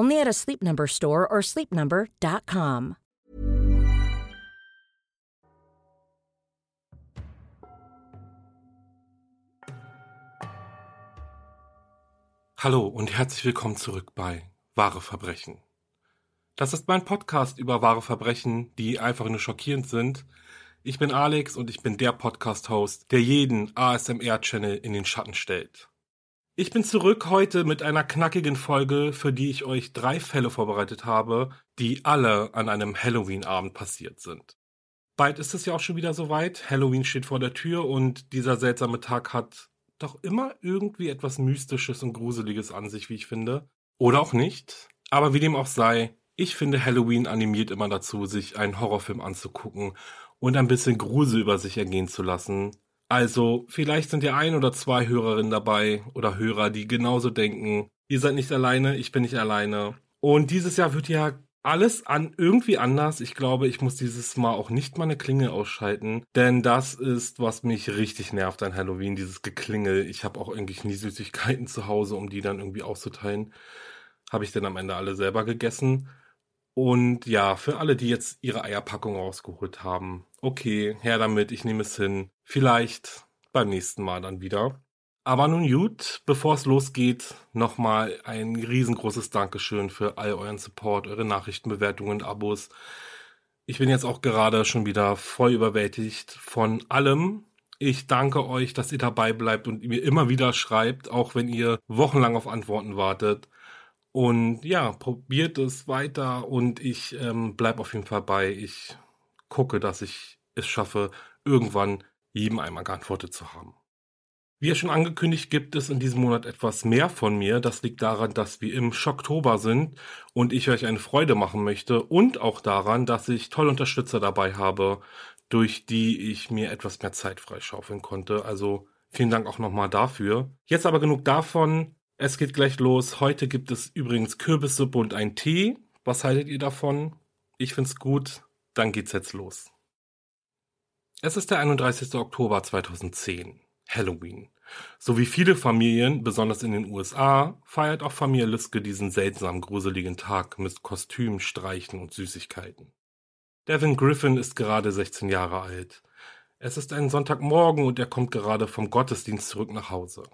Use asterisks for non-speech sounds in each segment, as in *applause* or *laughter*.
Only at a Sleep Number store or sleepnumber.com. Hallo und herzlich willkommen zurück bei Wahre Verbrechen. Das ist mein Podcast über wahre Verbrechen, die einfach nur schockierend sind. Ich bin Alex und ich bin der Podcast-Host, der jeden ASMR-Channel in den Schatten stellt. Ich bin zurück heute mit einer knackigen Folge, für die ich euch drei Fälle vorbereitet habe, die alle an einem Halloween-Abend passiert sind. Bald ist es ja auch schon wieder soweit. Halloween steht vor der Tür und dieser seltsame Tag hat doch immer irgendwie etwas Mystisches und Gruseliges an sich, wie ich finde. Oder auch nicht. Aber wie dem auch sei, ich finde Halloween animiert immer dazu, sich einen Horrorfilm anzugucken und ein bisschen Grusel über sich ergehen zu lassen. Also, vielleicht sind ja ein oder zwei Hörerinnen dabei oder Hörer, die genauso denken. Ihr seid nicht alleine, ich bin nicht alleine. Und dieses Jahr wird ja alles an irgendwie anders. Ich glaube, ich muss dieses Mal auch nicht meine Klingel ausschalten, denn das ist, was mich richtig nervt an Halloween, dieses Geklingel. Ich habe auch eigentlich nie Süßigkeiten zu Hause, um die dann irgendwie auszuteilen. Habe ich denn am Ende alle selber gegessen. Und ja, für alle, die jetzt ihre Eierpackung rausgeholt haben, okay, her damit, ich nehme es hin. Vielleicht beim nächsten Mal dann wieder. Aber nun gut, bevor es losgeht, nochmal ein riesengroßes Dankeschön für all euren Support, eure Nachrichtenbewertungen und Abos. Ich bin jetzt auch gerade schon wieder voll überwältigt von allem. Ich danke euch, dass ihr dabei bleibt und mir immer wieder schreibt, auch wenn ihr wochenlang auf Antworten wartet. Und ja, probiert es weiter und ich ähm, bleibe auf jeden Fall bei. Ich gucke, dass ich es schaffe, irgendwann jedem einmal geantwortet zu haben. Wie ja schon angekündigt, gibt es in diesem Monat etwas mehr von mir. Das liegt daran, dass wir im Schocktober sind und ich euch eine Freude machen möchte und auch daran, dass ich tolle Unterstützer dabei habe, durch die ich mir etwas mehr Zeit freischaufeln konnte. Also vielen Dank auch nochmal dafür. Jetzt aber genug davon. Es geht gleich los. Heute gibt es übrigens Kürbissuppe und ein Tee. Was haltet ihr davon? Ich find's gut. Dann geht's jetzt los. Es ist der 31. Oktober 2010. Halloween. So wie viele Familien, besonders in den USA, feiert auch Familie Liske diesen seltsam gruseligen Tag mit Kostüm, Streichen und Süßigkeiten. Devin Griffin ist gerade 16 Jahre alt. Es ist ein Sonntagmorgen und er kommt gerade vom Gottesdienst zurück nach Hause.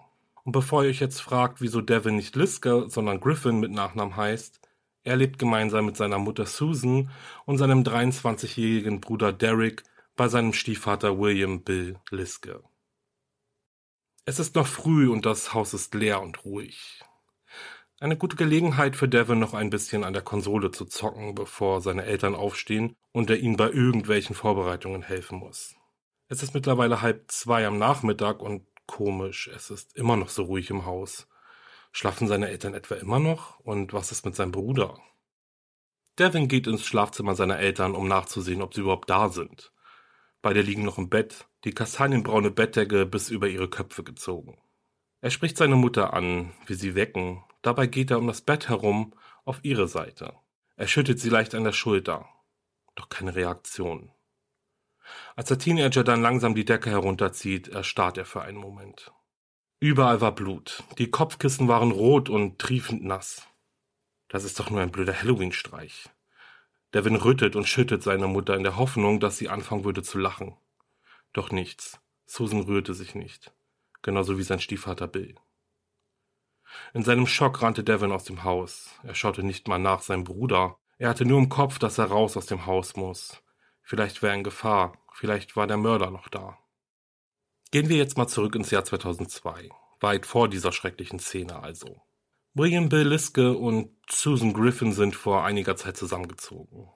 Und bevor ihr euch jetzt fragt, wieso Devin nicht Liske, sondern Griffin mit Nachnamen heißt, er lebt gemeinsam mit seiner Mutter Susan und seinem 23-jährigen Bruder Derek bei seinem Stiefvater William Bill Liske. Es ist noch früh und das Haus ist leer und ruhig. Eine gute Gelegenheit für Devin noch ein bisschen an der Konsole zu zocken, bevor seine Eltern aufstehen und er ihnen bei irgendwelchen Vorbereitungen helfen muss. Es ist mittlerweile halb zwei am Nachmittag und komisch, es ist immer noch so ruhig im Haus. Schlafen seine Eltern etwa immer noch? Und was ist mit seinem Bruder? Devin geht ins Schlafzimmer seiner Eltern, um nachzusehen, ob sie überhaupt da sind. Beide liegen noch im Bett, die kastanienbraune Bettdecke bis über ihre Köpfe gezogen. Er spricht seine Mutter an, will sie wecken, dabei geht er um das Bett herum auf ihre Seite. Er schüttet sie leicht an der Schulter. Doch keine Reaktion. Als der Teenager dann langsam die Decke herunterzieht, erstarrt er für einen Moment. Überall war Blut. Die Kopfkissen waren rot und triefend nass. Das ist doch nur ein blöder Halloween-Streich. Devin rüttet und schüttet seine Mutter in der Hoffnung, dass sie anfangen würde zu lachen. Doch nichts. Susan rührte sich nicht. Genauso wie sein Stiefvater Bill. In seinem Schock rannte Devin aus dem Haus. Er schaute nicht mal nach seinem Bruder. Er hatte nur im Kopf, dass er raus aus dem Haus muss. Vielleicht wäre er in Gefahr. Vielleicht war der Mörder noch da. Gehen wir jetzt mal zurück ins Jahr 2002. Weit vor dieser schrecklichen Szene also. William Bill Liske und Susan Griffin sind vor einiger Zeit zusammengezogen.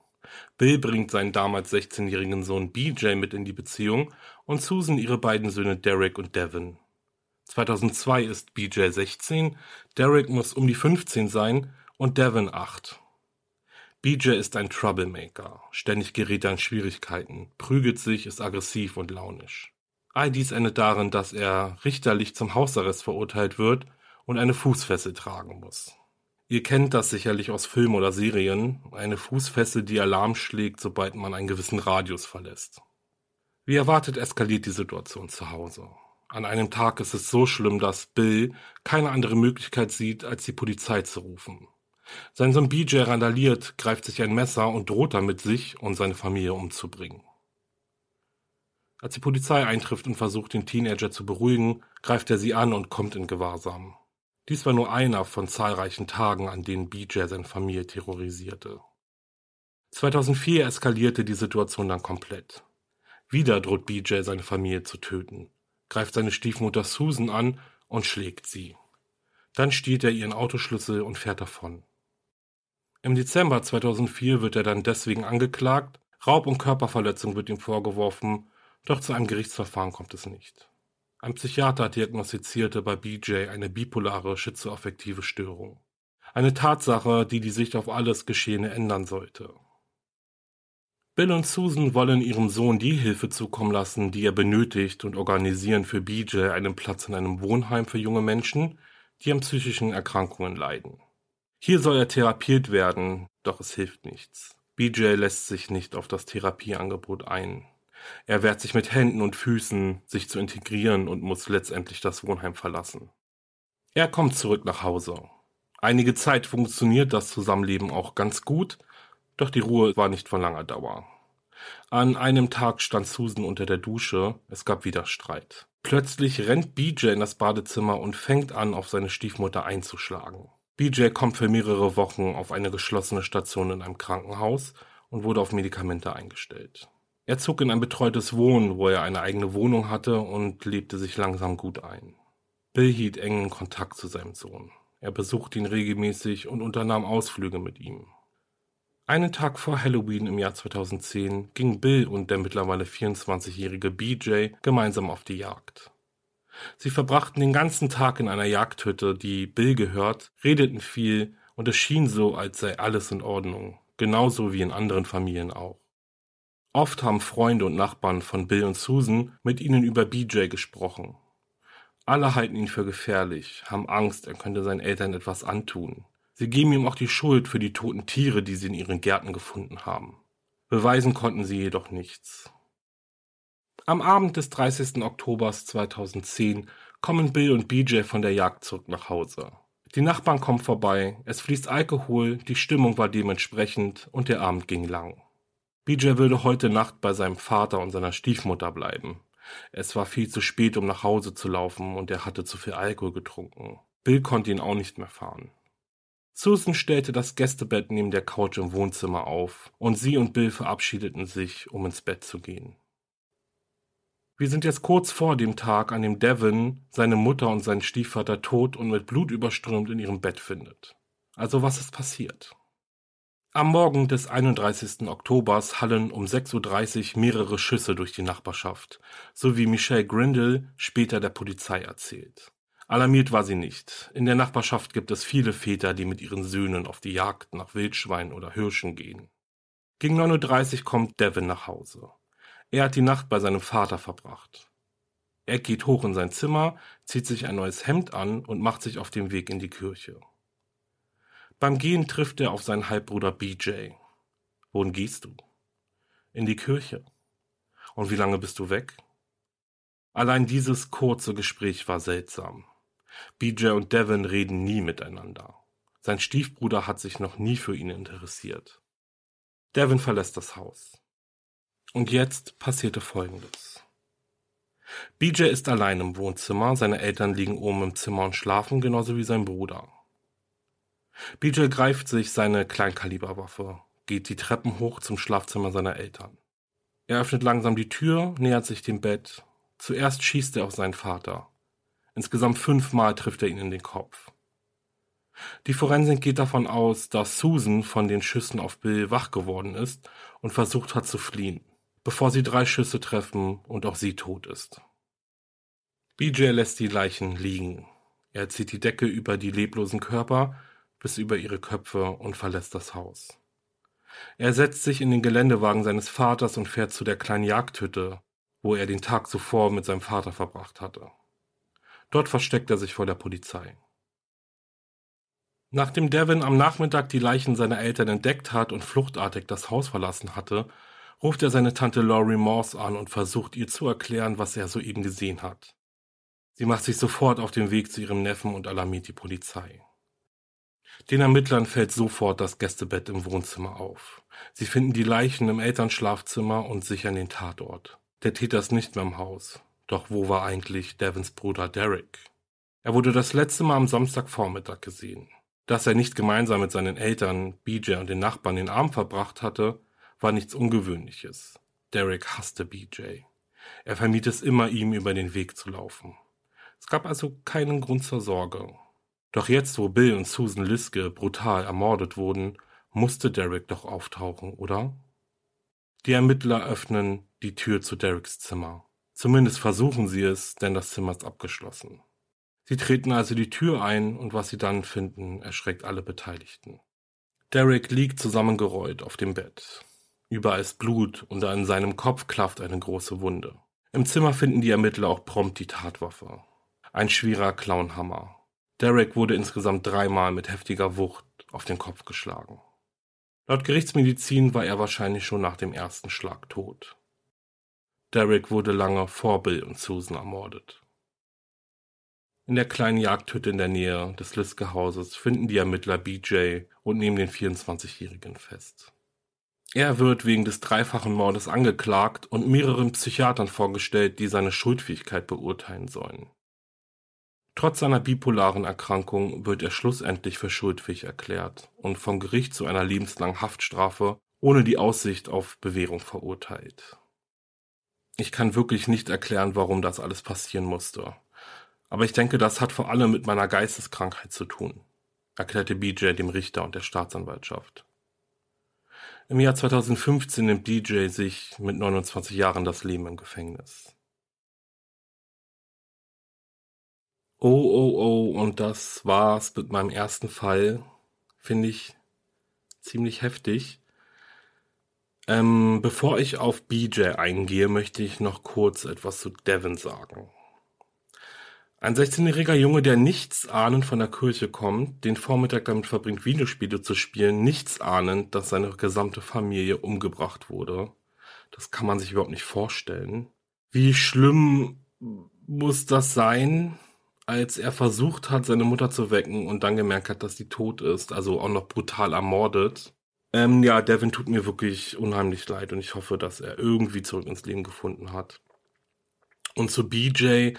Bill bringt seinen damals 16-jährigen Sohn BJ mit in die Beziehung und Susan ihre beiden Söhne Derek und Devin. 2002 ist BJ 16, Derek muss um die 15 sein und Devin 8. BJ ist ein Troublemaker. Ständig gerät er in Schwierigkeiten, prügelt sich, ist aggressiv und launisch. All dies endet darin, dass er richterlich zum Hausarrest verurteilt wird und eine Fußfessel tragen muss. Ihr kennt das sicherlich aus Filmen oder Serien, eine Fußfessel, die Alarm schlägt, sobald man einen gewissen Radius verlässt. Wie erwartet eskaliert die Situation zu Hause. An einem Tag ist es so schlimm, dass Bill keine andere Möglichkeit sieht, als die Polizei zu rufen. Sein Sohn BJ randaliert, greift sich ein Messer und droht damit, sich und seine Familie umzubringen. Als die Polizei eintrifft und versucht, den Teenager zu beruhigen, greift er sie an und kommt in Gewahrsam. Dies war nur einer von zahlreichen Tagen, an denen BJ seine Familie terrorisierte. 2004 eskalierte die Situation dann komplett. Wieder droht BJ seine Familie zu töten, greift seine Stiefmutter Susan an und schlägt sie. Dann stiehlt er ihren Autoschlüssel und fährt davon. Im Dezember 2004 wird er dann deswegen angeklagt, Raub und Körperverletzung wird ihm vorgeworfen, doch zu einem Gerichtsverfahren kommt es nicht. Ein Psychiater diagnostizierte bei BJ eine bipolare schizoaffektive Störung. Eine Tatsache, die die Sicht auf alles Geschehene ändern sollte. Bill und Susan wollen ihrem Sohn die Hilfe zukommen lassen, die er benötigt und organisieren für BJ einen Platz in einem Wohnheim für junge Menschen, die an psychischen Erkrankungen leiden. Hier soll er therapiert werden, doch es hilft nichts. BJ lässt sich nicht auf das Therapieangebot ein. Er wehrt sich mit Händen und Füßen, sich zu integrieren und muss letztendlich das Wohnheim verlassen. Er kommt zurück nach Hause. Einige Zeit funktioniert das Zusammenleben auch ganz gut, doch die Ruhe war nicht von langer Dauer. An einem Tag stand Susan unter der Dusche, es gab wieder Streit. Plötzlich rennt BJ in das Badezimmer und fängt an, auf seine Stiefmutter einzuschlagen. BJ kommt für mehrere Wochen auf eine geschlossene Station in einem Krankenhaus und wurde auf Medikamente eingestellt. Er zog in ein betreutes Wohnen, wo er eine eigene Wohnung hatte und lebte sich langsam gut ein. Bill hielt engen Kontakt zu seinem Sohn. Er besuchte ihn regelmäßig und unternahm Ausflüge mit ihm. Einen Tag vor Halloween im Jahr 2010 gingen Bill und der mittlerweile 24-jährige BJ gemeinsam auf die Jagd. Sie verbrachten den ganzen Tag in einer Jagdhütte, die Bill gehört, redeten viel und es schien so, als sei alles in Ordnung, genauso wie in anderen Familien auch. Oft haben Freunde und Nachbarn von Bill und Susan mit ihnen über BJ gesprochen. Alle halten ihn für gefährlich, haben Angst, er könnte seinen Eltern etwas antun. Sie geben ihm auch die Schuld für die toten Tiere, die sie in ihren Gärten gefunden haben. Beweisen konnten sie jedoch nichts. Am Abend des 30. Oktobers 2010 kommen Bill und BJ von der Jagd zurück nach Hause. Die Nachbarn kommen vorbei, es fließt Alkohol, die Stimmung war dementsprechend und der Abend ging lang. BJ würde heute Nacht bei seinem Vater und seiner Stiefmutter bleiben. Es war viel zu spät, um nach Hause zu laufen und er hatte zu viel Alkohol getrunken. Bill konnte ihn auch nicht mehr fahren. Susan stellte das Gästebett neben der Couch im Wohnzimmer auf und sie und Bill verabschiedeten sich, um ins Bett zu gehen. Wir sind jetzt kurz vor dem Tag, an dem Devin seine Mutter und seinen Stiefvater tot und mit Blut überströmt in ihrem Bett findet. Also was ist passiert? Am Morgen des 31. Oktobers hallen um 6.30 Uhr mehrere Schüsse durch die Nachbarschaft, so wie Michelle Grindel später der Polizei erzählt. Alarmiert war sie nicht. In der Nachbarschaft gibt es viele Väter, die mit ihren Söhnen auf die Jagd nach Wildschweinen oder Hirschen gehen. Gegen 9.30 Uhr kommt Devin nach Hause. Er hat die Nacht bei seinem Vater verbracht. Er geht hoch in sein Zimmer, zieht sich ein neues Hemd an und macht sich auf den Weg in die Kirche. Beim Gehen trifft er auf seinen Halbbruder BJ. Wohin gehst du? In die Kirche. Und wie lange bist du weg? Allein dieses kurze Gespräch war seltsam. BJ und Devin reden nie miteinander. Sein Stiefbruder hat sich noch nie für ihn interessiert. Devin verlässt das Haus. Und jetzt passierte Folgendes. BJ ist allein im Wohnzimmer, seine Eltern liegen oben im Zimmer und schlafen, genauso wie sein Bruder. BJ greift sich seine Kleinkaliberwaffe, geht die Treppen hoch zum Schlafzimmer seiner Eltern. Er öffnet langsam die Tür, nähert sich dem Bett. Zuerst schießt er auf seinen Vater. Insgesamt fünfmal trifft er ihn in den Kopf. Die Forensik geht davon aus, dass Susan von den Schüssen auf Bill wach geworden ist und versucht hat zu fliehen, bevor sie drei Schüsse treffen und auch sie tot ist. BJ lässt die Leichen liegen. Er zieht die Decke über die leblosen Körper bis über ihre Köpfe und verlässt das Haus. Er setzt sich in den Geländewagen seines Vaters und fährt zu der kleinen Jagdhütte, wo er den Tag zuvor mit seinem Vater verbracht hatte. Dort versteckt er sich vor der Polizei. Nachdem Devin am Nachmittag die Leichen seiner Eltern entdeckt hat und fluchtartig das Haus verlassen hatte, ruft er seine Tante Laurie Morse an und versucht ihr zu erklären, was er soeben gesehen hat. Sie macht sich sofort auf den Weg zu ihrem Neffen und alarmiert die Polizei. Den Ermittlern fällt sofort das Gästebett im Wohnzimmer auf. Sie finden die Leichen im Elternschlafzimmer und sichern den Tatort. Der Täter ist nicht mehr im Haus. Doch wo war eigentlich Devins Bruder Derek? Er wurde das letzte Mal am Samstagvormittag gesehen. Dass er nicht gemeinsam mit seinen Eltern, BJ und den Nachbarn den Abend verbracht hatte, war nichts Ungewöhnliches. Derek hasste BJ. Er vermied es immer, ihm über den Weg zu laufen. Es gab also keinen Grund zur Sorge. Doch jetzt, wo Bill und Susan Liske brutal ermordet wurden, musste Derek doch auftauchen, oder? Die Ermittler öffnen die Tür zu Dereks Zimmer. Zumindest versuchen sie es, denn das Zimmer ist abgeschlossen. Sie treten also die Tür ein und was sie dann finden, erschreckt alle Beteiligten. Derek liegt zusammengerollt auf dem Bett. Überall ist Blut und an seinem Kopf klafft eine große Wunde. Im Zimmer finden die Ermittler auch prompt die Tatwaffe. Ein schwerer Clownhammer. Derek wurde insgesamt dreimal mit heftiger Wucht auf den Kopf geschlagen. Laut Gerichtsmedizin war er wahrscheinlich schon nach dem ersten Schlag tot. Derek wurde lange vor Bill und Susan ermordet. In der kleinen Jagdhütte in der Nähe des Liske-Hauses finden die Ermittler BJ und nehmen den 24-Jährigen fest. Er wird wegen des dreifachen Mordes angeklagt und mehreren Psychiatern vorgestellt, die seine Schuldfähigkeit beurteilen sollen. Trotz seiner bipolaren Erkrankung wird er schlussendlich für schuldfähig erklärt und vom Gericht zu einer lebenslangen Haftstrafe ohne die Aussicht auf Bewährung verurteilt. Ich kann wirklich nicht erklären, warum das alles passieren musste. Aber ich denke, das hat vor allem mit meiner Geisteskrankheit zu tun, erklärte BJ dem Richter und der Staatsanwaltschaft. Im Jahr 2015 nimmt DJ sich mit 29 Jahren das Leben im Gefängnis. Oh, oh, oh, und das war's mit meinem ersten Fall. Finde ich ziemlich heftig. Ähm, bevor ich auf BJ eingehe, möchte ich noch kurz etwas zu Devin sagen. Ein 16-jähriger Junge, der nichts ahnend von der Kirche kommt, den Vormittag damit verbringt, Videospiele zu spielen, nichts ahnend, dass seine gesamte Familie umgebracht wurde. Das kann man sich überhaupt nicht vorstellen. Wie schlimm muss das sein, als er versucht hat, seine Mutter zu wecken und dann gemerkt hat, dass sie tot ist, also auch noch brutal ermordet. Ähm, ja, Devin tut mir wirklich unheimlich leid und ich hoffe, dass er irgendwie zurück ins Leben gefunden hat. Und zu BJ,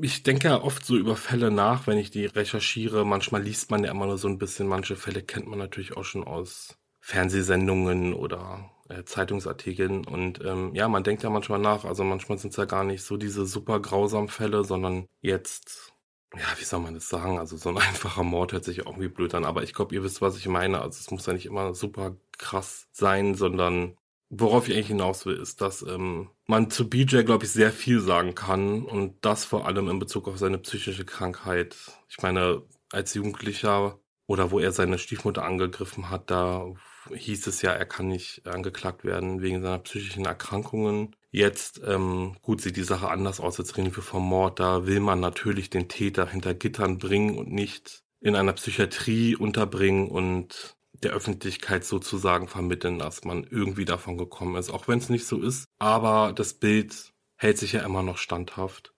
ich denke ja oft so über Fälle nach, wenn ich die recherchiere. Manchmal liest man ja immer nur so ein bisschen. Manche Fälle kennt man natürlich auch schon aus Fernsehsendungen oder äh, Zeitungsartikeln. Und ähm, ja, man denkt ja manchmal nach. Also manchmal sind es ja gar nicht so diese super grausamen Fälle, sondern jetzt, ja, wie soll man das sagen? Also so ein *laughs* einfacher Mord hört sich irgendwie blöd an. Aber ich glaube, ihr wisst, was ich meine. Also es muss ja nicht immer super krass sein, sondern Worauf ich eigentlich hinaus will, ist, dass ähm, man zu BJ, glaube ich, sehr viel sagen kann und das vor allem in Bezug auf seine psychische Krankheit. Ich meine, als Jugendlicher oder wo er seine Stiefmutter angegriffen hat, da hieß es ja, er kann nicht angeklagt werden wegen seiner psychischen Erkrankungen. Jetzt, ähm, gut, sieht die Sache anders aus, jetzt reden wir vom Mord. Da will man natürlich den Täter hinter Gittern bringen und nicht in einer Psychiatrie unterbringen und der Öffentlichkeit sozusagen vermitteln, dass man irgendwie davon gekommen ist, auch wenn es nicht so ist. Aber das Bild hält sich ja immer noch standhaft.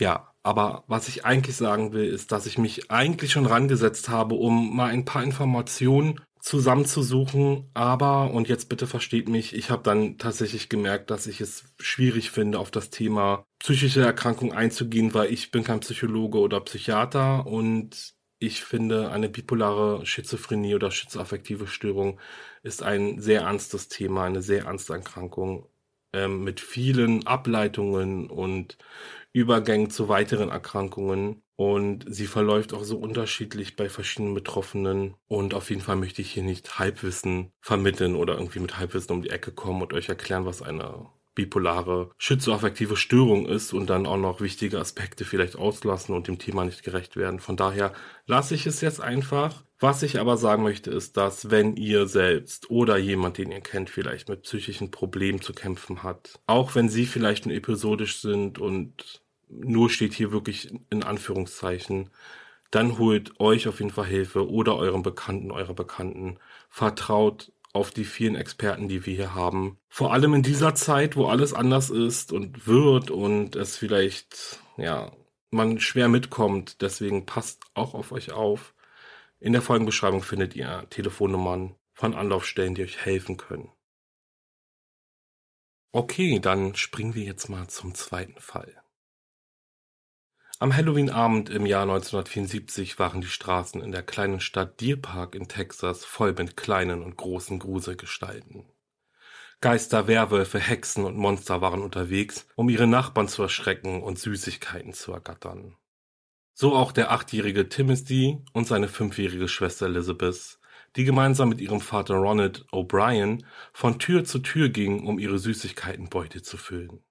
Ja, aber was ich eigentlich sagen will, ist, dass ich mich eigentlich schon rangesetzt habe, um mal ein paar Informationen zusammenzusuchen. Aber, und jetzt bitte versteht mich, ich habe dann tatsächlich gemerkt, dass ich es schwierig finde, auf das Thema psychische Erkrankung einzugehen, weil ich bin kein Psychologe oder Psychiater und ich finde, eine bipolare Schizophrenie oder schizoaffektive Störung ist ein sehr ernstes Thema, eine sehr ernste Erkrankung ähm, mit vielen Ableitungen und Übergängen zu weiteren Erkrankungen. Und sie verläuft auch so unterschiedlich bei verschiedenen Betroffenen. Und auf jeden Fall möchte ich hier nicht Halbwissen vermitteln oder irgendwie mit Halbwissen um die Ecke kommen und euch erklären, was eine bipolare schizoaffektive Störung ist und dann auch noch wichtige Aspekte vielleicht auslassen und dem Thema nicht gerecht werden. Von daher lasse ich es jetzt einfach. Was ich aber sagen möchte, ist, dass wenn ihr selbst oder jemand, den ihr kennt, vielleicht mit psychischen Problemen zu kämpfen hat, auch wenn sie vielleicht nur episodisch sind und nur steht hier wirklich in Anführungszeichen, dann holt euch auf jeden Fall Hilfe oder eurem Bekannten, eurer Bekannten. Vertraut auf die vielen Experten, die wir hier haben. Vor allem in dieser Zeit, wo alles anders ist und wird und es vielleicht, ja, man schwer mitkommt. Deswegen passt auch auf euch auf. In der Folgenbeschreibung findet ihr Telefonnummern von Anlaufstellen, die euch helfen können. Okay, dann springen wir jetzt mal zum zweiten Fall. Am Halloween-Abend im Jahr 1974 waren die Straßen in der kleinen Stadt Deer Park in Texas voll mit kleinen und großen Gruselgestalten. Geister, Werwölfe, Hexen und Monster waren unterwegs, um ihre Nachbarn zu erschrecken und Süßigkeiten zu ergattern. So auch der achtjährige Timothy und seine fünfjährige Schwester Elizabeth, die gemeinsam mit ihrem Vater Ronald O'Brien von Tür zu Tür gingen, um ihre Süßigkeitenbeute zu füllen.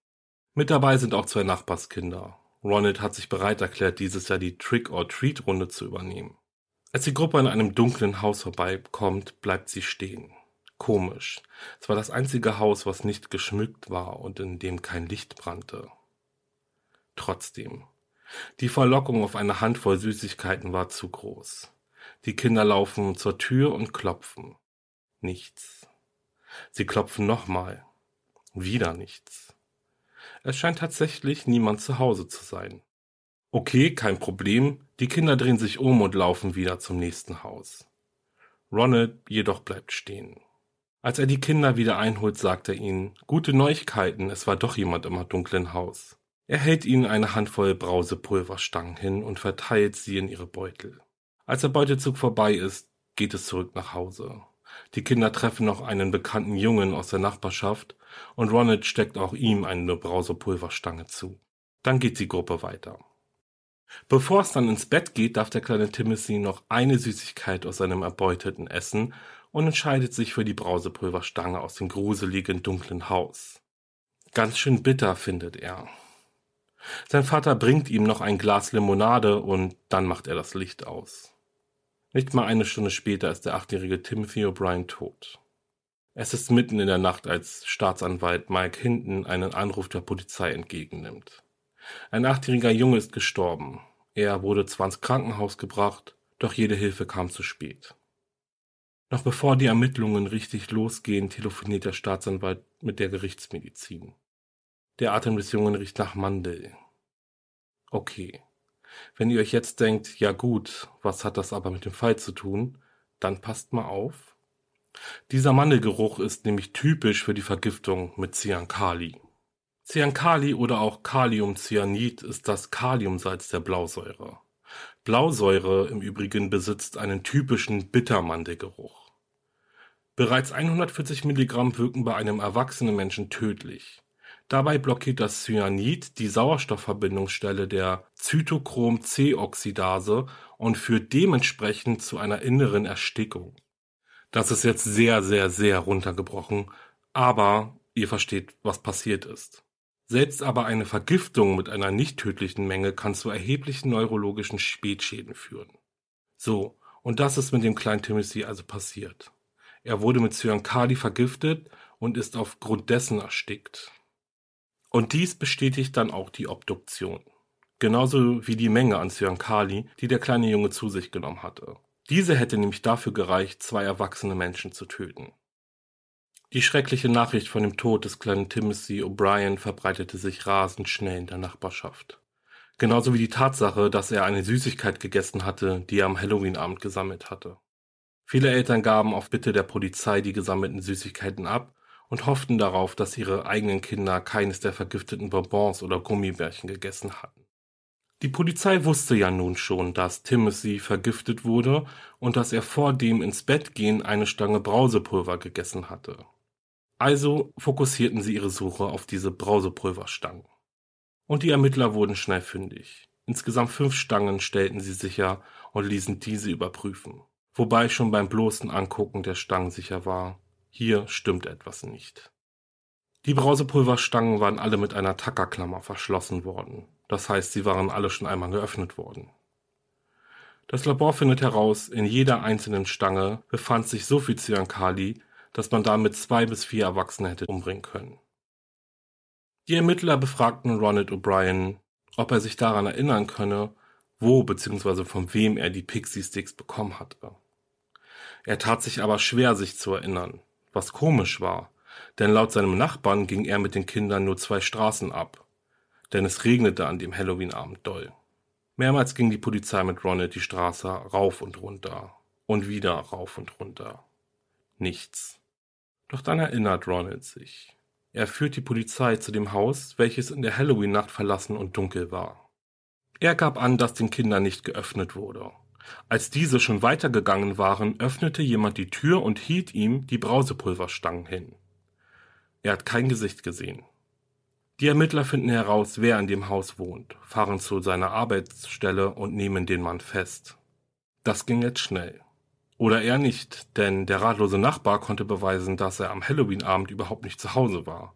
Mit dabei sind auch zwei Nachbarskinder, Ronald hat sich bereit erklärt, dieses Jahr die Trick-or-Treat-Runde zu übernehmen. Als die Gruppe an einem dunklen Haus vorbeikommt, bleibt sie stehen. Komisch. Es war das einzige Haus, was nicht geschmückt war und in dem kein Licht brannte. Trotzdem. Die Verlockung auf eine Handvoll Süßigkeiten war zu groß. Die Kinder laufen zur Tür und klopfen. Nichts. Sie klopfen nochmal. Wieder nichts. Es scheint tatsächlich niemand zu Hause zu sein. Okay, kein Problem, die Kinder drehen sich um und laufen wieder zum nächsten Haus. Ronald jedoch bleibt stehen. Als er die Kinder wieder einholt, sagt er ihnen, gute Neuigkeiten, es war doch jemand im dunklen Haus. Er hält ihnen eine Handvoll Brausepulverstangen hin und verteilt sie in ihre Beutel. Als der Beutelzug vorbei ist, geht es zurück nach Hause. Die Kinder treffen noch einen bekannten Jungen aus der Nachbarschaft und Ronald steckt auch ihm eine Brausepulverstange zu. Dann geht die Gruppe weiter. Bevor es dann ins Bett geht, darf der kleine Timothy noch eine Süßigkeit aus seinem erbeuteten essen und entscheidet sich für die Brausepulverstange aus dem gruseligen dunklen Haus. Ganz schön bitter findet er. Sein Vater bringt ihm noch ein Glas Limonade und dann macht er das Licht aus. Nicht mal eine Stunde später ist der achtjährige Timothy O'Brien tot. Es ist mitten in der Nacht, als Staatsanwalt Mike Hinton einen Anruf der Polizei entgegennimmt. Ein achtjähriger Junge ist gestorben. Er wurde zwar ins Krankenhaus gebracht, doch jede Hilfe kam zu spät. Noch bevor die Ermittlungen richtig losgehen, telefoniert der Staatsanwalt mit der Gerichtsmedizin. Der Atem des Jungen riecht nach Mandel. Okay. Wenn ihr euch jetzt denkt, ja gut, was hat das aber mit dem Fall zu tun, dann passt mal auf. Dieser Mandelgeruch ist nämlich typisch für die Vergiftung mit Cyankali. Cyankali oder auch Kaliumcyanid ist das Kaliumsalz der Blausäure. Blausäure im Übrigen besitzt einen typischen Bittermandelgeruch. Bereits 140 Milligramm wirken bei einem erwachsenen Menschen tödlich. Dabei blockiert das Cyanid die Sauerstoffverbindungsstelle der Zytochrom-C-Oxidase und führt dementsprechend zu einer inneren Erstickung. Das ist jetzt sehr, sehr, sehr runtergebrochen, aber ihr versteht, was passiert ist. Selbst aber eine Vergiftung mit einer nicht tödlichen Menge kann zu erheblichen neurologischen Spätschäden führen. So, und das ist mit dem kleinen Timothy also passiert. Er wurde mit Cyankali vergiftet und ist aufgrund dessen erstickt. Und dies bestätigt dann auch die Obduktion. Genauso wie die Menge an Cyankali, die der kleine Junge zu sich genommen hatte. Diese hätte nämlich dafür gereicht, zwei erwachsene Menschen zu töten. Die schreckliche Nachricht von dem Tod des kleinen Timothy O'Brien verbreitete sich rasend schnell in der Nachbarschaft. Genauso wie die Tatsache, dass er eine Süßigkeit gegessen hatte, die er am Halloween-Abend gesammelt hatte. Viele Eltern gaben auf Bitte der Polizei die gesammelten Süßigkeiten ab und hofften darauf, dass ihre eigenen Kinder keines der vergifteten Bonbons oder Gummibärchen gegessen hatten. Die Polizei wusste ja nun schon, dass Timothy vergiftet wurde und dass er vor dem ins Bett gehen eine Stange Brausepulver gegessen hatte. Also fokussierten sie ihre Suche auf diese Brausepulverstangen. Und die Ermittler wurden schnell fündig. Insgesamt fünf Stangen stellten sie sicher und ließen diese überprüfen. Wobei schon beim bloßen Angucken der Stangen sicher war, hier stimmt etwas nicht. Die Brausepulverstangen waren alle mit einer Tackerklammer verschlossen worden. Das heißt, sie waren alle schon einmal geöffnet worden. Das Labor findet heraus, in jeder einzelnen Stange befand sich so viel Cyankali, dass man damit zwei bis vier Erwachsene hätte umbringen können. Die Ermittler befragten Ronald O'Brien, ob er sich daran erinnern könne, wo bzw. von wem er die Pixie Sticks bekommen hatte. Er tat sich aber schwer, sich zu erinnern, was komisch war, denn laut seinem Nachbarn ging er mit den Kindern nur zwei Straßen ab, denn es regnete an dem Halloween-Abend doll. Mehrmals ging die Polizei mit Ronald die Straße rauf und runter und wieder rauf und runter. Nichts. Doch dann erinnert Ronald sich. Er führt die Polizei zu dem Haus, welches in der Halloween-Nacht verlassen und dunkel war. Er gab an, dass den Kindern nicht geöffnet wurde. Als diese schon weitergegangen waren, öffnete jemand die Tür und hielt ihm die Brausepulverstangen hin. Er hat kein Gesicht gesehen. Die Ermittler finden heraus, wer in dem Haus wohnt, fahren zu seiner Arbeitsstelle und nehmen den Mann fest. Das ging jetzt schnell. Oder eher nicht, denn der ratlose Nachbar konnte beweisen, dass er am Halloween-Abend überhaupt nicht zu Hause war.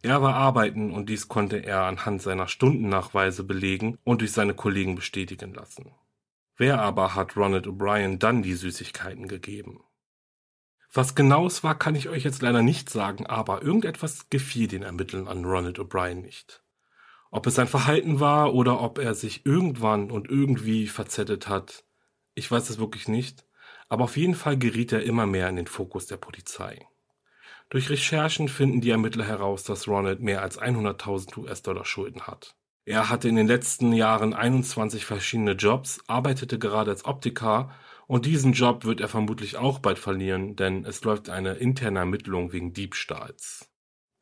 Er war arbeiten und dies konnte er anhand seiner Stundennachweise belegen und durch seine Kollegen bestätigen lassen. Wer aber hat Ronald O'Brien dann die Süßigkeiten gegeben? Was genau es war, kann ich euch jetzt leider nicht sagen, aber irgendetwas gefiel den Ermittlern an Ronald O'Brien nicht. Ob es sein Verhalten war oder ob er sich irgendwann und irgendwie verzettet hat, ich weiß es wirklich nicht, aber auf jeden Fall geriet er immer mehr in den Fokus der Polizei. Durch Recherchen finden die Ermittler heraus, dass Ronald mehr als 100.000 US-Dollar Schulden hat. Er hatte in den letzten Jahren 21 verschiedene Jobs, arbeitete gerade als Optiker und diesen Job wird er vermutlich auch bald verlieren, denn es läuft eine interne Ermittlung wegen Diebstahls.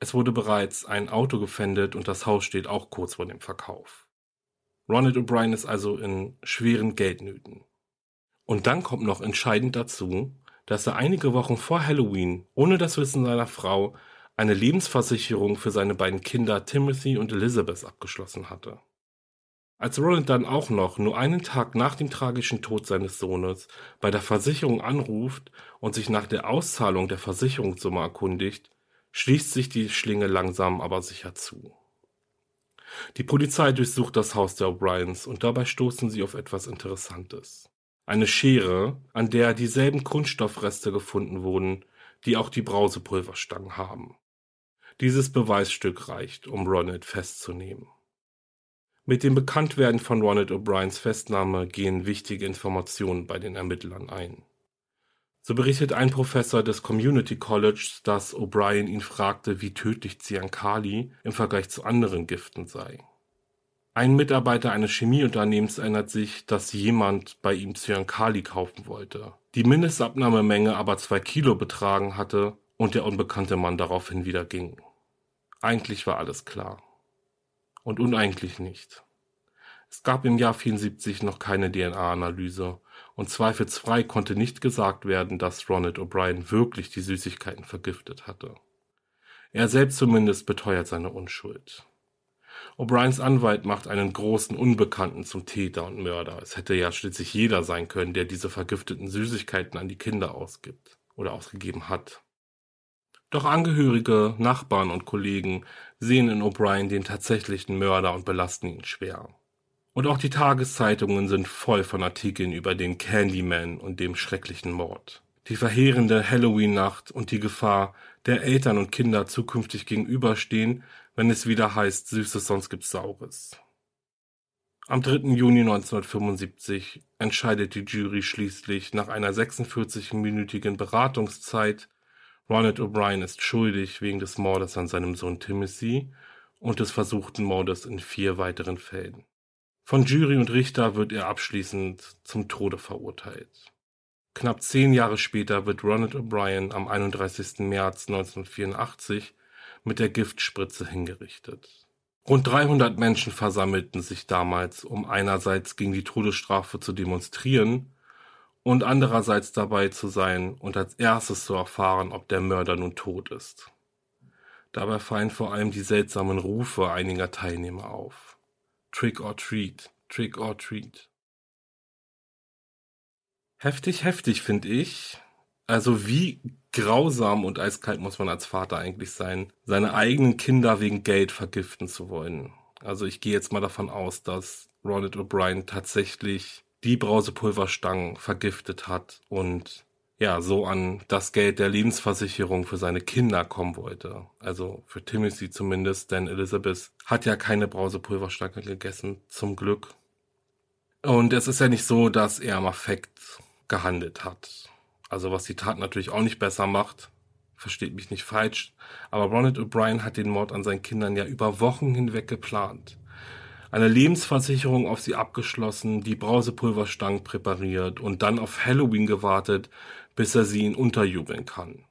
Es wurde bereits ein Auto gefändet und das Haus steht auch kurz vor dem Verkauf. Ronald O'Brien ist also in schweren Geldnöten. Und dann kommt noch entscheidend dazu, dass er einige Wochen vor Halloween, ohne das Wissen seiner Frau, eine Lebensversicherung für seine beiden Kinder Timothy und Elizabeth abgeschlossen hatte. Als Roland dann auch noch nur einen Tag nach dem tragischen Tod seines Sohnes bei der Versicherung anruft und sich nach der Auszahlung der Versicherungssumme erkundigt, schließt sich die Schlinge langsam aber sicher zu. Die Polizei durchsucht das Haus der O'Briens und dabei stoßen sie auf etwas Interessantes. Eine Schere, an der dieselben Kunststoffreste gefunden wurden, die auch die Brausepulverstangen haben. Dieses Beweisstück reicht, um Ronald festzunehmen. Mit dem Bekanntwerden von Ronald O'Briens Festnahme gehen wichtige Informationen bei den Ermittlern ein. So berichtet ein Professor des Community College, dass O'Brien ihn fragte, wie tödlich Cyankali im Vergleich zu anderen Giften sei. Ein Mitarbeiter eines Chemieunternehmens erinnert sich, dass jemand bei ihm Cyankali kaufen wollte, die Mindestabnahmemenge aber zwei Kilo betragen hatte und der unbekannte Mann daraufhin wieder ging. Eigentlich war alles klar. Und uneigentlich nicht. Es gab im Jahr 74 noch keine DNA-Analyse und zweifelsfrei konnte nicht gesagt werden, dass Ronald O'Brien wirklich die Süßigkeiten vergiftet hatte. Er selbst zumindest beteuert seine Unschuld. O'Briens Anwalt macht einen großen Unbekannten zum Täter und Mörder. Es hätte ja schließlich jeder sein können, der diese vergifteten Süßigkeiten an die Kinder ausgibt oder ausgegeben hat. Doch Angehörige, Nachbarn und Kollegen sehen in O'Brien den tatsächlichen Mörder und belasten ihn schwer. Und auch die Tageszeitungen sind voll von Artikeln über den Candyman und dem schrecklichen Mord. Die verheerende Halloween-Nacht und die Gefahr, der Eltern und Kinder zukünftig gegenüberstehen, wenn es wieder heißt, Süßes, sonst gibt's Saures. Am 3. Juni 1975 entscheidet die Jury schließlich nach einer 46-minütigen Beratungszeit Ronald O'Brien ist schuldig wegen des Mordes an seinem Sohn Timothy und des versuchten Mordes in vier weiteren Fällen. Von Jury und Richter wird er abschließend zum Tode verurteilt. Knapp zehn Jahre später wird Ronald O'Brien am 31. März 1984 mit der Giftspritze hingerichtet. Rund 300 Menschen versammelten sich damals, um einerseits gegen die Todesstrafe zu demonstrieren und andererseits dabei zu sein und als erstes zu erfahren, ob der Mörder nun tot ist. Dabei fallen vor allem die seltsamen Rufe einiger Teilnehmer auf. Trick or treat, trick or treat. Heftig, heftig, finde ich. Also wie grausam und eiskalt muss man als Vater eigentlich sein, seine eigenen Kinder wegen Geld vergiften zu wollen. Also ich gehe jetzt mal davon aus, dass Ronald O'Brien tatsächlich die Brausepulverstangen vergiftet hat und ja, so an das Geld der Lebensversicherung für seine Kinder kommen wollte. Also für Timothy zumindest, denn Elizabeth hat ja keine Brausepulverstange gegessen, zum Glück. Und es ist ja nicht so, dass er im Affekt gehandelt hat. Also was die Tat natürlich auch nicht besser macht, versteht mich nicht falsch, aber Ronald O'Brien hat den Mord an seinen Kindern ja über Wochen hinweg geplant. Eine Lebensversicherung auf sie abgeschlossen, die Brausepulverstangen präpariert und dann auf Halloween gewartet, bis er sie ihn unterjubeln kann.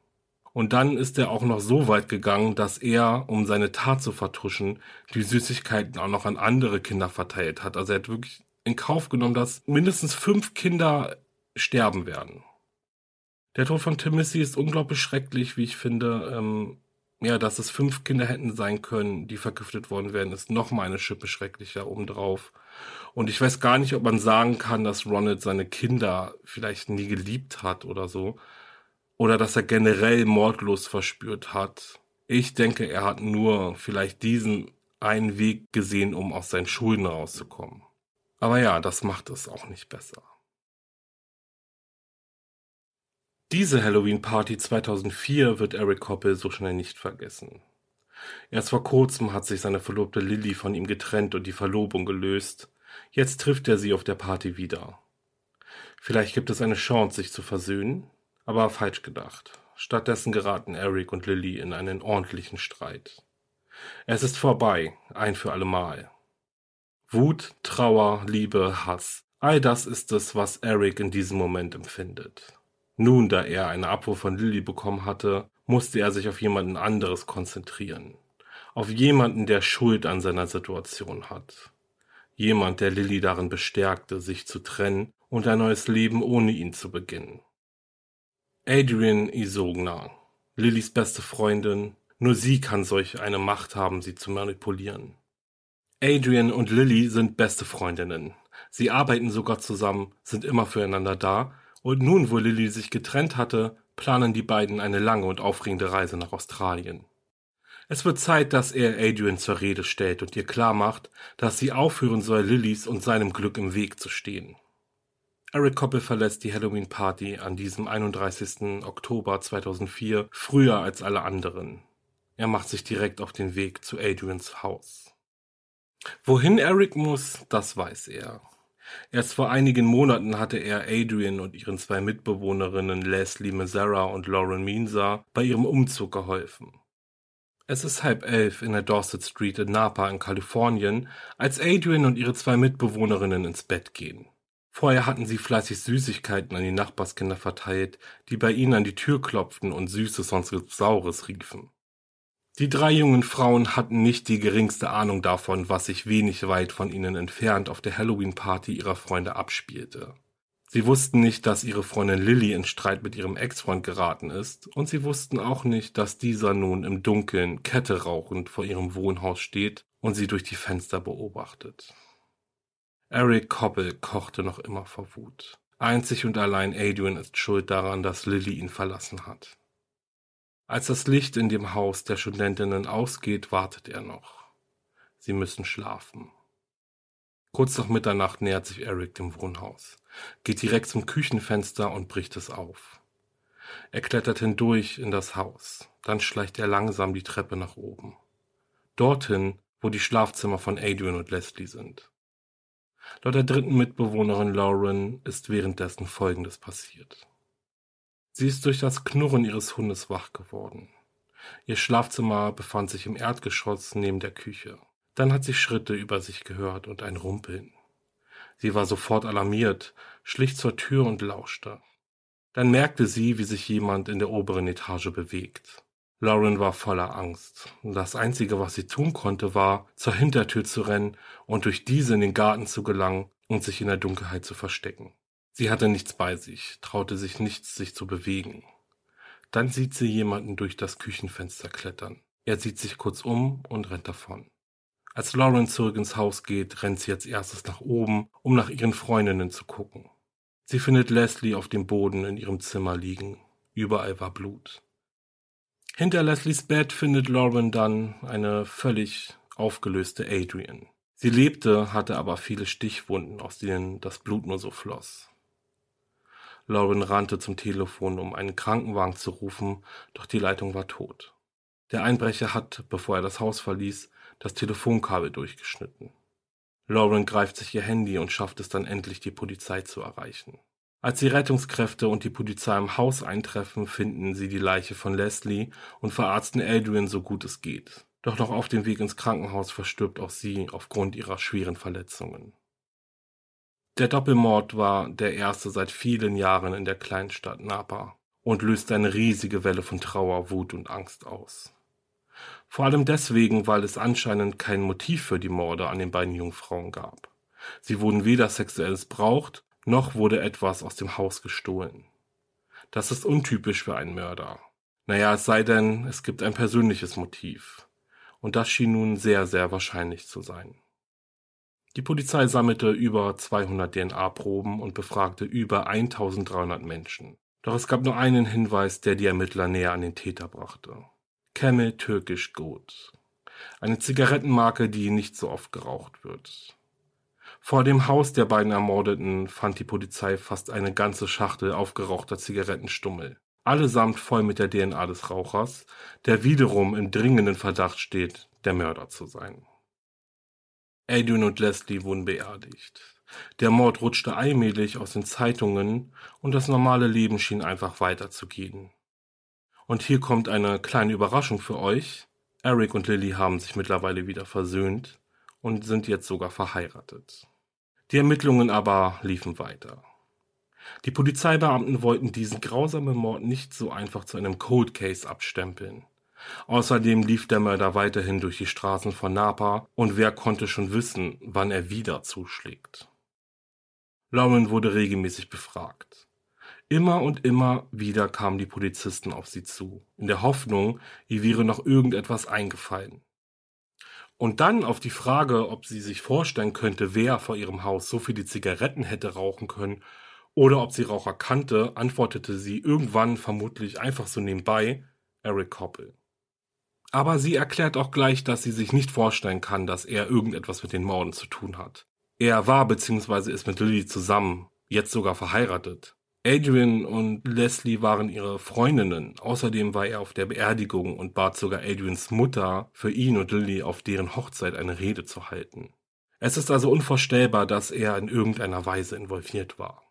Und dann ist er auch noch so weit gegangen, dass er, um seine Tat zu vertuschen, die Süßigkeiten auch noch an andere Kinder verteilt hat. Also er hat wirklich in Kauf genommen, dass mindestens fünf Kinder sterben werden. Der Tod von Timothy ist unglaublich schrecklich, wie ich finde. Ähm, ja, dass es fünf Kinder hätten sein können, die vergiftet worden wären, ist noch mal eine Schippe schrecklicher obendrauf. Und ich weiß gar nicht, ob man sagen kann, dass Ronald seine Kinder vielleicht nie geliebt hat oder so. Oder dass er generell Mordlust verspürt hat. Ich denke, er hat nur vielleicht diesen einen Weg gesehen, um aus seinen Schulden rauszukommen. Aber ja, das macht es auch nicht besser. Diese Halloween-Party 2004 wird Eric Koppel so schnell nicht vergessen. Erst vor kurzem hat sich seine Verlobte Lilly von ihm getrennt und die Verlobung gelöst. Jetzt trifft er sie auf der Party wieder. Vielleicht gibt es eine Chance, sich zu versöhnen, aber falsch gedacht. Stattdessen geraten Eric und Lilly in einen ordentlichen Streit. Es ist vorbei, ein für allemal. Wut, Trauer, Liebe, Hass, all das ist es, was Eric in diesem Moment empfindet. Nun, da er eine Abfuhr von Lilly bekommen hatte, musste er sich auf jemanden anderes konzentrieren. Auf jemanden, der Schuld an seiner Situation hat. Jemand, der Lilly darin bestärkte, sich zu trennen und ein neues Leben ohne ihn zu beginnen. Adrian Isogna, Lillys beste Freundin, nur sie kann solch eine Macht haben, sie zu manipulieren. Adrian und Lilly sind beste Freundinnen. Sie arbeiten sogar zusammen, sind immer füreinander da und nun, wo Lilly sich getrennt hatte, planen die beiden eine lange und aufregende Reise nach Australien. Es wird Zeit, dass er Adrian zur Rede stellt und ihr klarmacht, dass sie aufhören soll, Lillys und seinem Glück im Weg zu stehen. Eric Koppel verlässt die Halloween-Party an diesem 31. Oktober 2004 früher als alle anderen. Er macht sich direkt auf den Weg zu Adrians Haus. Wohin Eric muss, das weiß er. Erst vor einigen Monaten hatte er Adrian und ihren zwei Mitbewohnerinnen Leslie Mazzara und Lauren Meanza bei ihrem Umzug geholfen. Es ist halb elf in der Dorset Street in Napa in Kalifornien, als Adrian und ihre zwei Mitbewohnerinnen ins Bett gehen. Vorher hatten sie fleißig Süßigkeiten an die Nachbarskinder verteilt, die bei ihnen an die Tür klopften und Süßes sonst Saures riefen. Die drei jungen Frauen hatten nicht die geringste Ahnung davon, was sich wenig weit von ihnen entfernt auf der Halloween-Party ihrer Freunde abspielte. Sie wussten nicht, dass ihre Freundin Lilly in Streit mit ihrem Ex-Freund geraten ist, und sie wussten auch nicht, dass dieser nun im Dunkeln Kette rauchend vor ihrem Wohnhaus steht und sie durch die Fenster beobachtet. Eric Koppel kochte noch immer vor Wut. Einzig und allein Adrian ist schuld daran, dass Lilly ihn verlassen hat. Als das Licht in dem Haus der Studentinnen ausgeht, wartet er noch. Sie müssen schlafen. Kurz nach Mitternacht nähert sich Eric dem Wohnhaus, geht direkt zum Küchenfenster und bricht es auf. Er klettert hindurch in das Haus, dann schleicht er langsam die Treppe nach oben. Dorthin, wo die Schlafzimmer von Adrian und Leslie sind. Laut der dritten Mitbewohnerin Lauren ist währenddessen Folgendes passiert. Sie ist durch das Knurren ihres Hundes wach geworden. Ihr Schlafzimmer befand sich im Erdgeschoss neben der Küche. Dann hat sie Schritte über sich gehört und ein Rumpeln. Sie war sofort alarmiert, schlich zur Tür und lauschte. Dann merkte sie, wie sich jemand in der oberen Etage bewegt. Lauren war voller Angst. Das Einzige, was sie tun konnte, war, zur Hintertür zu rennen und durch diese in den Garten zu gelangen und sich in der Dunkelheit zu verstecken. Sie hatte nichts bei sich, traute sich nichts, sich zu bewegen. Dann sieht sie jemanden durch das Küchenfenster klettern. Er sieht sich kurz um und rennt davon. Als Lauren zurück ins Haus geht, rennt sie als erstes nach oben, um nach ihren Freundinnen zu gucken. Sie findet Leslie auf dem Boden in ihrem Zimmer liegen. Überall war Blut. Hinter Leslies Bett findet Lauren dann eine völlig aufgelöste Adrian. Sie lebte, hatte aber viele Stichwunden, aus denen das Blut nur so floss. Lauren rannte zum Telefon, um einen Krankenwagen zu rufen, doch die Leitung war tot. Der Einbrecher hat, bevor er das Haus verließ, das Telefonkabel durchgeschnitten. Lauren greift sich ihr Handy und schafft es dann endlich, die Polizei zu erreichen. Als die Rettungskräfte und die Polizei im Haus eintreffen, finden sie die Leiche von Leslie und verarzten Adrian so gut es geht. Doch noch auf dem Weg ins Krankenhaus verstirbt auch sie aufgrund ihrer schweren Verletzungen. Der Doppelmord war der erste seit vielen Jahren in der Kleinstadt Napa und löste eine riesige Welle von Trauer, Wut und Angst aus. Vor allem deswegen, weil es anscheinend kein Motiv für die Morde an den beiden Jungfrauen gab. Sie wurden weder sexuell missbraucht, noch wurde etwas aus dem Haus gestohlen. Das ist untypisch für einen Mörder. Naja, es sei denn, es gibt ein persönliches Motiv. Und das schien nun sehr, sehr wahrscheinlich zu sein. Die Polizei sammelte über 200 DNA-Proben und befragte über 1300 Menschen. Doch es gab nur einen Hinweis, der die Ermittler näher an den Täter brachte. Camel Turkish Gold. Eine Zigarettenmarke, die nicht so oft geraucht wird. Vor dem Haus der beiden Ermordeten fand die Polizei fast eine ganze Schachtel aufgerauchter Zigarettenstummel. Allesamt voll mit der DNA des Rauchers, der wiederum im dringenden Verdacht steht, der Mörder zu sein. Adrian und Leslie wurden beerdigt. Der Mord rutschte allmählich aus den Zeitungen und das normale Leben schien einfach weiterzugehen. Und hier kommt eine kleine Überraschung für euch. Eric und Lily haben sich mittlerweile wieder versöhnt und sind jetzt sogar verheiratet. Die Ermittlungen aber liefen weiter. Die Polizeibeamten wollten diesen grausamen Mord nicht so einfach zu einem Cold Case abstempeln. Außerdem lief der Mörder weiterhin durch die Straßen von Napa und wer konnte schon wissen, wann er wieder zuschlägt. Lauren wurde regelmäßig befragt. Immer und immer wieder kamen die Polizisten auf sie zu, in der Hoffnung, ihr wäre noch irgendetwas eingefallen. Und dann auf die Frage, ob sie sich vorstellen könnte, wer vor ihrem Haus so viele Zigaretten hätte rauchen können oder ob sie Raucher kannte, antwortete sie irgendwann vermutlich einfach so nebenbei Eric Koppel. Aber sie erklärt auch gleich, dass sie sich nicht vorstellen kann, dass er irgendetwas mit den Morden zu tun hat. Er war bzw. ist mit Lily zusammen, jetzt sogar verheiratet. Adrian und Leslie waren ihre Freundinnen. Außerdem war er auf der Beerdigung und bat sogar Adrians Mutter, für ihn und Lily auf deren Hochzeit eine Rede zu halten. Es ist also unvorstellbar, dass er in irgendeiner Weise involviert war.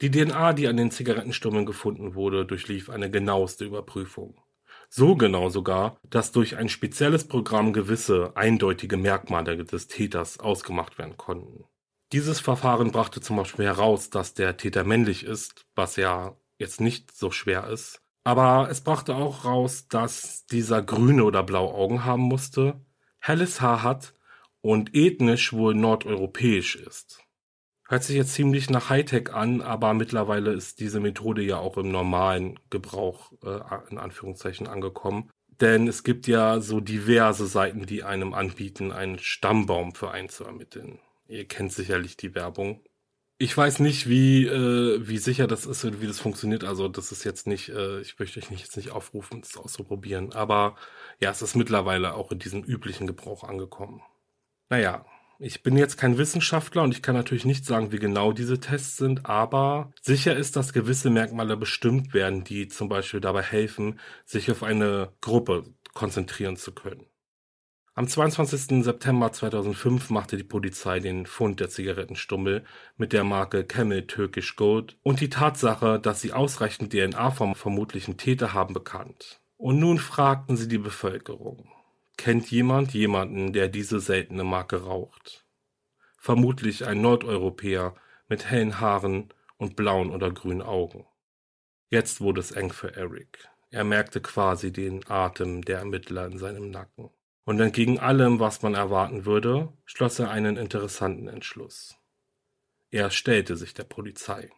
Die DNA, die an den Zigarettenstummeln gefunden wurde, durchlief eine genaueste Überprüfung. So genau sogar, dass durch ein spezielles Programm gewisse eindeutige Merkmale des Täters ausgemacht werden konnten. Dieses Verfahren brachte zum Beispiel heraus, dass der Täter männlich ist, was ja jetzt nicht so schwer ist. Aber es brachte auch raus, dass dieser grüne oder blaue Augen haben musste, helles Haar hat und ethnisch wohl nordeuropäisch ist. Hört sich jetzt ziemlich nach Hightech an, aber mittlerweile ist diese Methode ja auch im normalen Gebrauch äh, in Anführungszeichen angekommen. Denn es gibt ja so diverse Seiten, die einem anbieten, einen Stammbaum für einen zu ermitteln. Ihr kennt sicherlich die Werbung. Ich weiß nicht, wie, äh, wie sicher das ist und wie das funktioniert. Also das ist jetzt nicht, äh, ich möchte euch nicht, jetzt nicht aufrufen, das auszuprobieren. Aber ja, es ist mittlerweile auch in diesem üblichen Gebrauch angekommen. Naja, ich bin jetzt kein Wissenschaftler und ich kann natürlich nicht sagen, wie genau diese Tests sind, aber sicher ist, dass gewisse Merkmale bestimmt werden, die zum Beispiel dabei helfen, sich auf eine Gruppe konzentrieren zu können. Am 22. September 2005 machte die Polizei den Fund der Zigarettenstummel mit der Marke Camel Turkish Gold und die Tatsache, dass sie ausreichend DNA vom vermutlichen Täter haben, bekannt. Und nun fragten sie die Bevölkerung. Kennt jemand jemanden, der diese seltene Marke raucht? vermutlich ein Nordeuropäer mit hellen Haaren und blauen oder grünen Augen. Jetzt wurde es eng für Eric. Er merkte quasi den Atem der Ermittler in seinem Nacken. Und entgegen allem, was man erwarten würde, schloss er einen interessanten Entschluss. Er stellte sich der Polizei.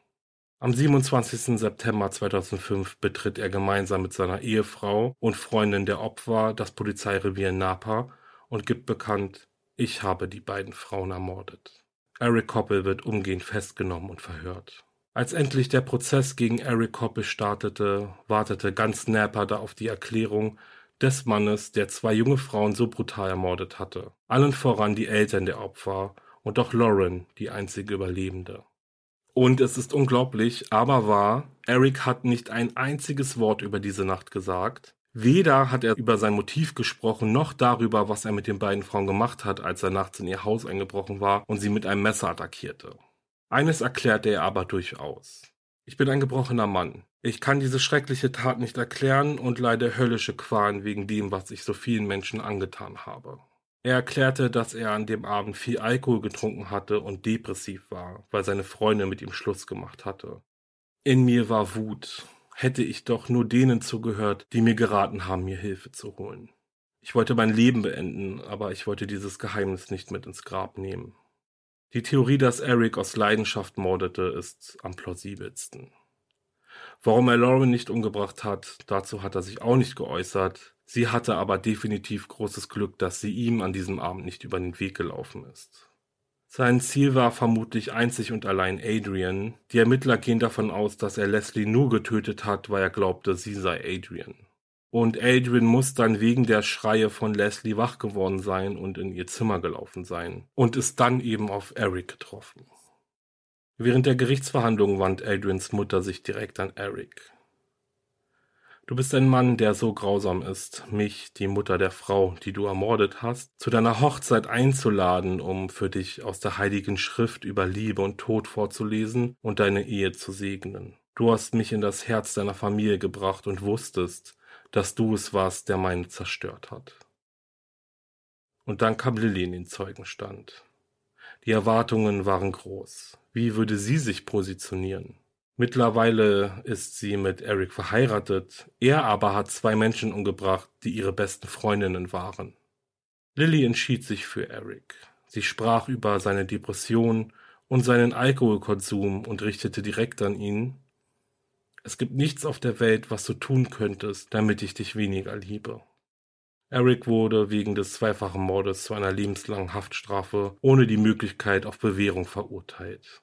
Am 27. September 2005 betritt er gemeinsam mit seiner Ehefrau und Freundin der Opfer das Polizeirevier Napa und gibt bekannt, ich habe die beiden Frauen ermordet. Eric Koppel wird umgehend festgenommen und verhört. Als endlich der Prozess gegen Eric Koppel startete, wartete ganz Napa da auf die Erklärung, des Mannes, der zwei junge Frauen so brutal ermordet hatte. Allen voran die Eltern der Opfer und auch Lauren, die einzige Überlebende. Und es ist unglaublich, aber wahr, Eric hat nicht ein einziges Wort über diese Nacht gesagt. Weder hat er über sein Motiv gesprochen, noch darüber, was er mit den beiden Frauen gemacht hat, als er nachts in ihr Haus eingebrochen war und sie mit einem Messer attackierte. Eines erklärte er aber durchaus. Ich bin ein gebrochener Mann. Ich kann diese schreckliche Tat nicht erklären und leide höllische Qualen wegen dem, was ich so vielen Menschen angetan habe. Er erklärte, dass er an dem Abend viel Alkohol getrunken hatte und depressiv war, weil seine Freundin mit ihm Schluss gemacht hatte. In mir war Wut. Hätte ich doch nur denen zugehört, die mir geraten haben, mir Hilfe zu holen. Ich wollte mein Leben beenden, aber ich wollte dieses Geheimnis nicht mit ins Grab nehmen. Die Theorie, dass Eric aus Leidenschaft mordete, ist am plausibelsten. Warum er Lauren nicht umgebracht hat, dazu hat er sich auch nicht geäußert. Sie hatte aber definitiv großes Glück, dass sie ihm an diesem Abend nicht über den Weg gelaufen ist. Sein Ziel war vermutlich einzig und allein Adrian. Die Ermittler gehen davon aus, dass er Leslie nur getötet hat, weil er glaubte, sie sei Adrian. Und Adrian muss dann wegen der Schreie von Leslie wach geworden sein und in ihr Zimmer gelaufen sein und ist dann eben auf Eric getroffen. Während der Gerichtsverhandlung wandte Adrians Mutter sich direkt an Eric. Du bist ein Mann, der so grausam ist, mich, die Mutter der Frau, die du ermordet hast, zu deiner Hochzeit einzuladen, um für dich aus der heiligen Schrift über Liebe und Tod vorzulesen und deine Ehe zu segnen. Du hast mich in das Herz deiner Familie gebracht und wusstest, dass du es warst, der meine zerstört hat. Und dann kam Lilly in den Zeugenstand. Die Erwartungen waren groß. Wie würde sie sich positionieren? Mittlerweile ist sie mit Eric verheiratet, er aber hat zwei Menschen umgebracht, die ihre besten Freundinnen waren. Lilly entschied sich für Eric. Sie sprach über seine Depression und seinen Alkoholkonsum und richtete direkt an ihn, es gibt nichts auf der Welt, was du tun könntest, damit ich dich weniger liebe. Eric wurde wegen des zweifachen Mordes zu einer lebenslangen Haftstrafe ohne die Möglichkeit auf Bewährung verurteilt.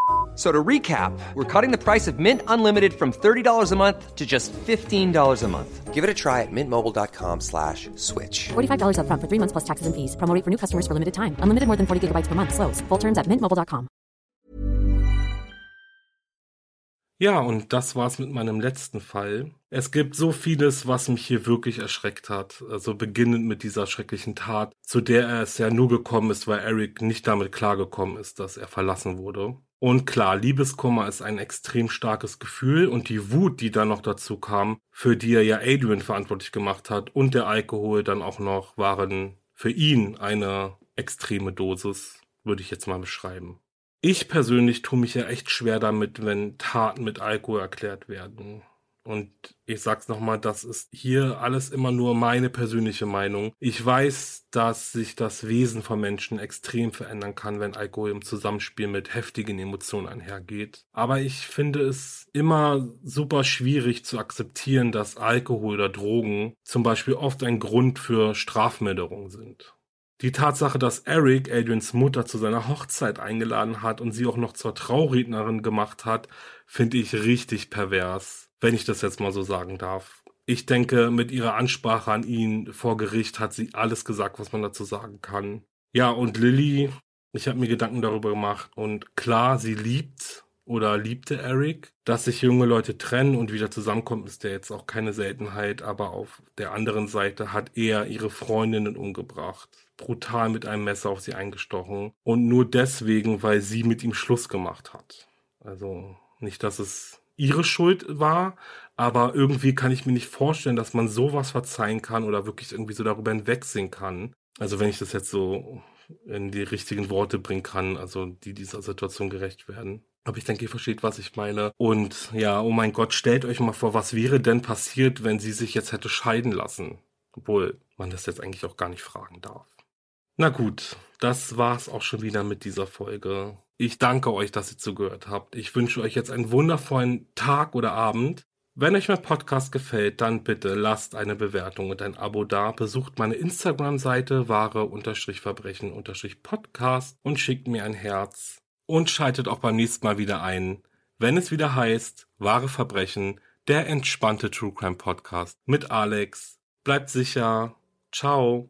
So to recap, we're cutting the price of Mint Unlimited from $30 a month to just $15 a month. Give it a try at mintmobile.com slash switch. $45 upfront for three months plus taxes and fees. Promo rate for new customers for limited time. Unlimited more than 40 gigabytes per month. Slows. Full terms at mintmobile.com. Ja, und das war's mit meinem letzten Fall. Es gibt so vieles, was mich hier wirklich erschreckt hat. Also beginnend mit dieser schrecklichen Tat, zu der er es ja nur gekommen ist, weil Eric nicht damit klargekommen ist, dass er verlassen wurde. Und klar, Liebeskummer ist ein extrem starkes Gefühl und die Wut, die dann noch dazu kam, für die er ja Adrian verantwortlich gemacht hat und der Alkohol dann auch noch, waren für ihn eine extreme Dosis, würde ich jetzt mal beschreiben. Ich persönlich tue mich ja echt schwer damit, wenn Taten mit Alkohol erklärt werden. Und ich sag's nochmal, das ist hier alles immer nur meine persönliche Meinung. Ich weiß, dass sich das Wesen von Menschen extrem verändern kann, wenn Alkohol im Zusammenspiel mit heftigen Emotionen einhergeht. Aber ich finde es immer super schwierig zu akzeptieren, dass Alkohol oder Drogen zum Beispiel oft ein Grund für Strafmilderung sind. Die Tatsache, dass Eric Adrians Mutter zu seiner Hochzeit eingeladen hat und sie auch noch zur Traurednerin gemacht hat, finde ich richtig pervers wenn ich das jetzt mal so sagen darf. Ich denke, mit ihrer Ansprache an ihn vor Gericht hat sie alles gesagt, was man dazu sagen kann. Ja, und Lilly, ich habe mir Gedanken darüber gemacht und klar, sie liebt oder liebte Eric. Dass sich junge Leute trennen und wieder zusammenkommen, ist ja jetzt auch keine Seltenheit, aber auf der anderen Seite hat er ihre Freundinnen umgebracht, brutal mit einem Messer auf sie eingestochen und nur deswegen, weil sie mit ihm Schluss gemacht hat. Also nicht, dass es ihre Schuld war, aber irgendwie kann ich mir nicht vorstellen, dass man sowas verzeihen kann oder wirklich irgendwie so darüber hinwegsehen kann. Also wenn ich das jetzt so in die richtigen Worte bringen kann, also die dieser Situation gerecht werden. Aber ich denke, ihr versteht, was ich meine. Und ja, oh mein Gott, stellt euch mal vor, was wäre denn passiert, wenn sie sich jetzt hätte scheiden lassen? Obwohl man das jetzt eigentlich auch gar nicht fragen darf. Na gut, das war's auch schon wieder mit dieser Folge. Ich danke euch, dass ihr zugehört habt. Ich wünsche euch jetzt einen wundervollen Tag oder Abend. Wenn euch mein Podcast gefällt, dann bitte lasst eine Bewertung und ein Abo da, besucht meine Instagram-Seite wahre-verbrechen-podcast und schickt mir ein Herz. Und schaltet auch beim nächsten Mal wieder ein, wenn es wieder heißt Wahre Verbrechen, der entspannte True Crime Podcast mit Alex. Bleibt sicher. Ciao.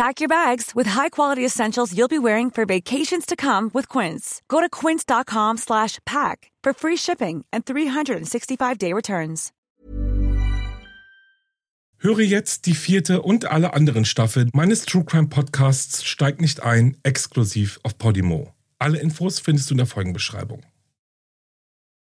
Pack your bags with high-quality essentials you'll be wearing for vacations to come with Quince. Go to quince.com slash pack for free shipping and 365-day returns. Höre jetzt die vierte und alle anderen Staffeln meines True Crime Podcasts Steigt nicht ein, exklusiv auf Podimo. Alle Infos findest du in der Folgenbeschreibung.